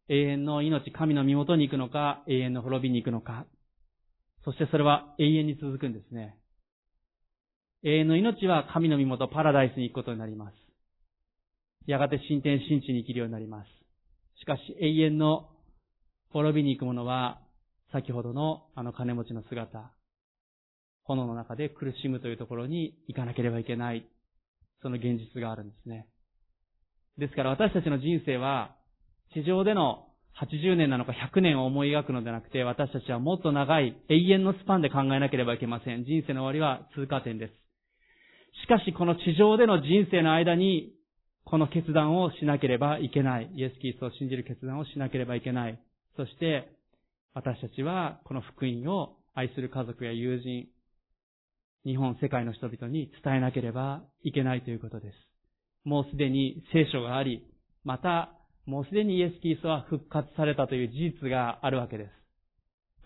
永遠の命、神の身元に行くのか、永遠の滅びに行くのか。そしてそれは永遠に続くんですね。永遠の命は神の身元、パラダイスに行くことになります。やがて新天新地に生きるようになります。しかし永遠の滅びに行く者は、先ほどのあの金持ちの姿、炎の中で苦しむというところに行かなければいけない、その現実があるんですね。ですから私たちの人生は、地上での80年なのか100年を思い描くのではなくて、私たちはもっと長い永遠のスパンで考えなければいけません。人生の終わりは通過点です。しかしこの地上での人生の間にこの決断をしなければいけない。イエス・キリストを信じる決断をしなければいけない。そして、私たちはこの福音を愛する家族や友人、日本、世界の人々に伝えなければいけないということです。もうすでに聖書があり、また、もうすでにイエス・キリストは復活されたという事実があるわけです。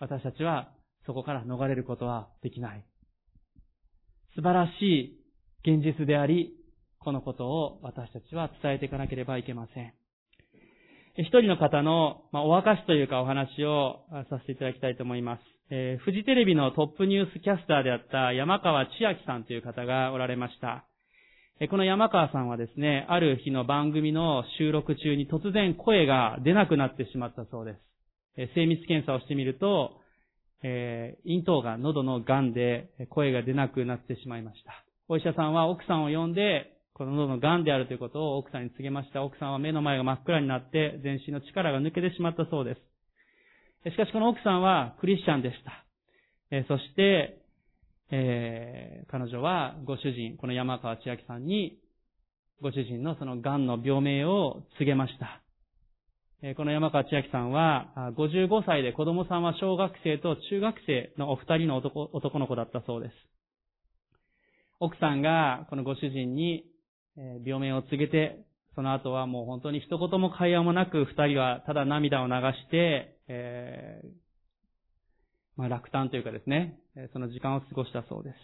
私たちはそこから逃れることはできない。素晴らしい現実であり、このことを私たちは伝えていかなければいけません。一人の方の、まあ、お証というかお話をさせていただきたいと思います。えー、フジテレビのトップニュースキャスターであった山川千秋さんという方がおられました。えー、この山川さんはですね、ある日の番組の収録中に突然声が出なくなってしまったそうです。えー、精密検査をしてみると、えー、咽頭が喉の癌で声が出なくなってしまいました。お医者さんは奥さんを呼んでこの喉の癌であるということを奥さんに告げました。奥さんは目の前が真っ暗になって全身の力が抜けてしまったそうです。しかしこの奥さんはクリスチャンでした。えそして、えー、彼女はご主人、この山川千秋さんに、ご主人のその癌の病名を告げました。えこの山川千秋さんは、55歳で子供さんは小学生と中学生のお二人の男男の子だったそうです。奥さんがこのご主人に病名を告げて、その後はもう本当に一言も会話もなく、二人はただ涙を流して、えー、まあ、落胆というかですね、その時間を過ごしたそうです。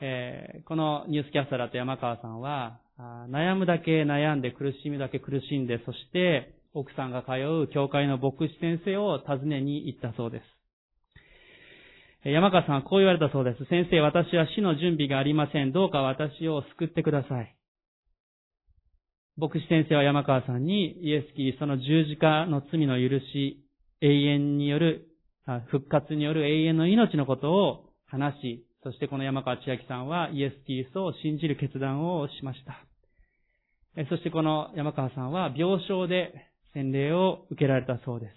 えー、このニュースキャスターだった山川さんは、悩むだけ悩んで苦しむだけ苦しんで、そして奥さんが通う教会の牧師先生を訪ねに行ったそうです。山川さんはこう言われたそうです。先生、私は死の準備がありません。どうか私を救ってください。牧師先生は山川さんに、イエス・キリストの十字架の罪の許し、永遠による、復活による永遠の命のことを話し、そしてこの山川千秋さんはイエス・キリストを信じる決断をしました。そしてこの山川さんは病床で洗礼を受けられたそうで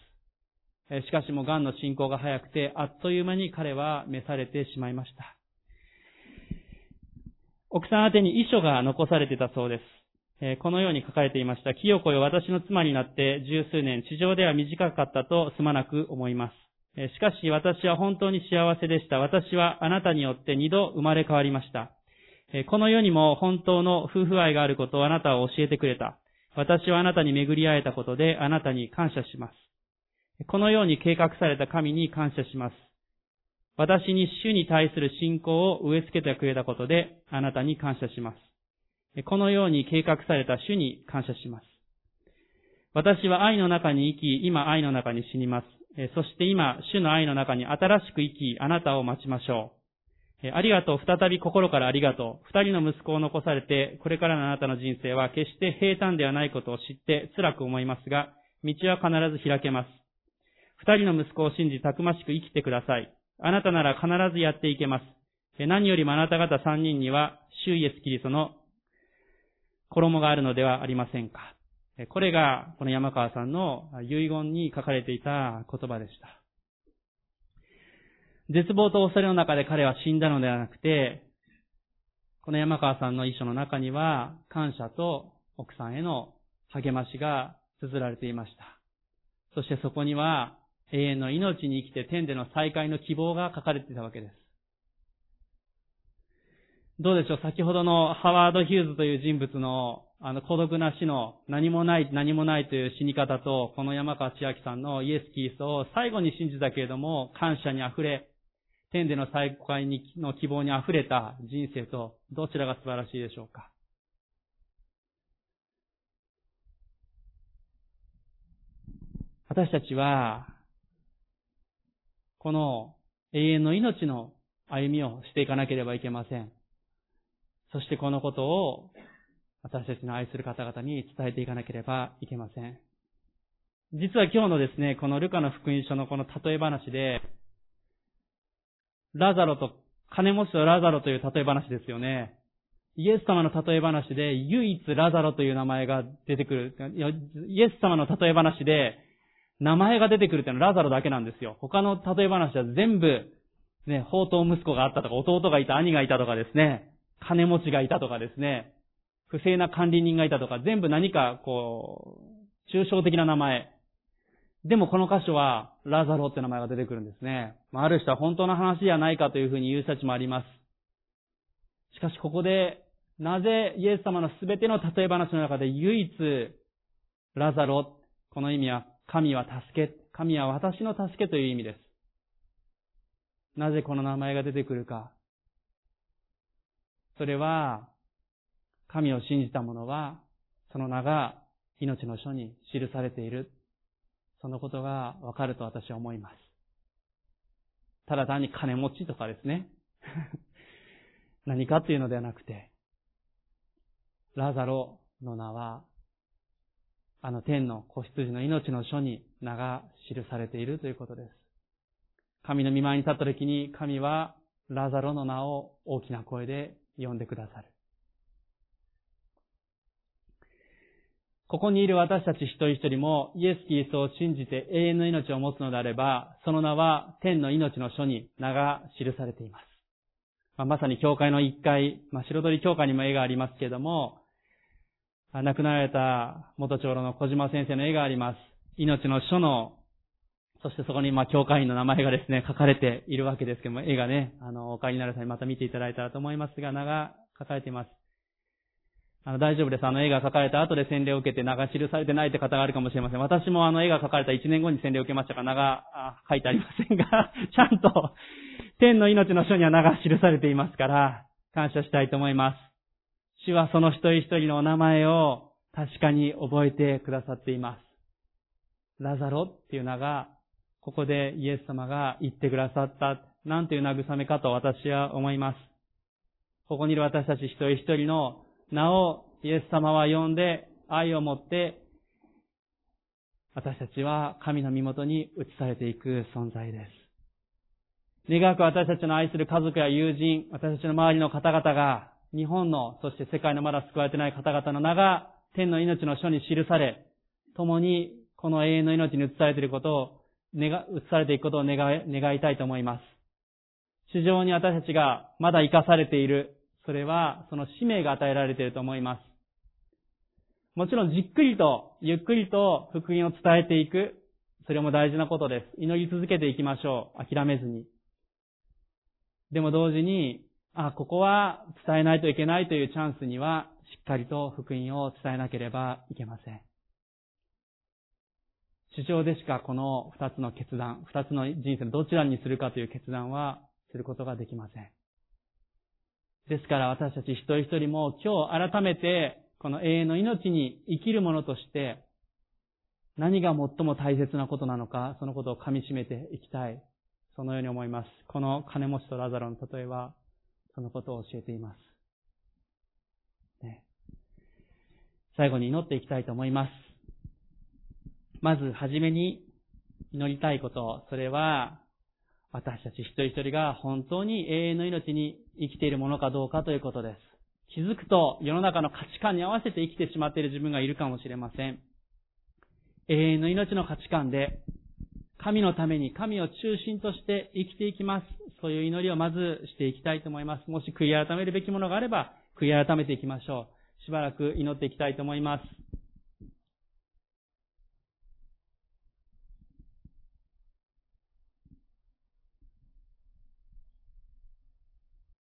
す。しかしも癌の進行が早くて、あっという間に彼は召されてしまいました。奥さん宛に遺書が残されてたそうです。このように書かれていました。清子よ私の妻になって十数年、地上では短かったとすまなく思います。しかし私は本当に幸せでした。私はあなたによって二度生まれ変わりました。この世にも本当の夫婦愛があることをあなたは教えてくれた。私はあなたに巡り会えたことであなたに感謝します。このように計画された神に感謝します。私に主に対する信仰を植え付けてくれたことで、あなたに感謝します。このように計画された主に感謝します。私は愛の中に生き、今愛の中に死にます。そして今、主の愛の中に新しく生き、あなたを待ちましょう。ありがとう、再び心からありがとう。二人の息子を残されて、これからのあなたの人生は決して平坦ではないことを知って辛く思いますが、道は必ず開けます。二人の息子を信じたくましく生きてください。あなたなら必ずやっていけます。何よりもあなた方三人には、主イエスキリストの衣があるのではありませんか？これが、この山川さんの遺言に書かれていた言葉でした。絶望と恐れの中で彼は死んだのではなくて、この山川さんの遺書の中には、感謝と奥さんへの励ましが綴られていました。そしてそこには、永遠の命に生きて天での再会の希望が書かれていたわけです。どうでしょう？先ほどのハワード・ヒューズという人物のあの、孤独な死の何もない、何もないという死に方と、この山川千秋さんのイエス・キリストを最後に信じたけれども、感謝に溢れ、天での再会にの希望に溢れた人生と、どちらが素晴らしいでしょうか？私たちは、この永遠の命の歩みをしていかなければいけません。そしてこのことを私たちの愛する方々に伝えていかなければいけません。実は今日のですね、このルカの福音書のこの例え話で、ラザロと、金持ちとラザロという例え話ですよね。イエス様の例え話で唯一ラザロという名前が出てくる。イエス様の例え話で名前が出てくるというのはラザロだけなんですよ。他の例え話は全部、ね、宝刀息子があったとか、弟がいた、兄がいたとかですね、金持ちがいたとかですね、不正な管理人がいたとか、全部何か、こう、抽象的な名前。でもこの箇所は、ラザロって名前が出てくるんですね。ある人は本当の話じゃないかというふうに言う人たちもあります。しかしここで、なぜイエス様のすべての例え話の中で唯一、ラザロ、この意味は、神は助け、神は私の助けという意味です。なぜこの名前が出てくるか。それは、神を信じた者は、その名が命の書に記されている。そのことがわかると私は思います。ただ単に金持ちとかですね。(laughs) 何かっていうのではなくて、ラザロの名は、あの天の子羊の命の書に名が記されているということです。神の見舞いに立った時に神はラザロの名を大きな声で呼んでくださる。ここにいる私たち一人一人もイエス・キリストを信じて永遠の命を持つのであれば、その名は天の命の書に名が記されています。まあ、まさに教会の一階、まあ、白鳥教会にも絵がありますけれども、亡くなられた元長老の小島先生の絵があります。命の書の、そしてそこにまあ教会員の名前がですね、書かれているわけですけども、絵がね、あの、お帰りになる際にまた見ていただいたらと思いますが、名が書かれています。あの、大丈夫です。あの、絵が描かれた後で洗礼を受けて名が記されてないって方があるかもしれません。私もあの、絵が描かれた1年後に洗礼を受けましたから、名が書いてありませんが、(laughs) ちゃんと、天の命の書には名が記されていますから、感謝したいと思います。主はその一人一人のお名前を確かに覚えてくださっています。ラザロっていう名が、ここでイエス様が言ってくださった、なんていう慰めかと私は思います。ここにいる私たち一人一人のなお、イエス様は呼んで愛を持って、私たちは神の身元に移されていく存在です。願わく私たちの愛する家族や友人、私たちの周りの方々が、日本の、そして世界のまだ救われてない方々の名が、天の命の書に記され、共にこの永遠の命に移されていることを、移されていくことを願い願いたいと思います。市場に私たちがまだ生かされている、それはその使命が与えられていると思います。もちろんじっくりと、ゆっくりと福音を伝えていく。それも大事なことです。祈り続けていきましょう。諦めずに。でも同時に、あ、ここは伝えないといけないというチャンスには、しっかりと福音を伝えなければいけません。市場でしかこの二つの決断、二つの人生のどちらにするかという決断はすることができません。ですから私たち一人一人も今日改めてこの永遠の命に生きる者として何が最も大切なことなのか、そのことを噛み締めていきたい。そのように思います。この金持ちとラザロの例えは、そのことを教えています。ね、最後に祈っていきたいと思います。まず、はじめに祈りたいこと、それは、私たち一人一人が本当に永遠の命に生きているものかどうかということです。気づくと世の中の価値観に合わせて生きてしまっている自分がいるかもしれません。永遠の命の価値観で、神のために神を中心として生きていきます。そういう祈りをまずしていきたいと思います。もし悔い改めるべきものがあれば、悔い改めていきましょう。しばらく祈っていきたいと思います。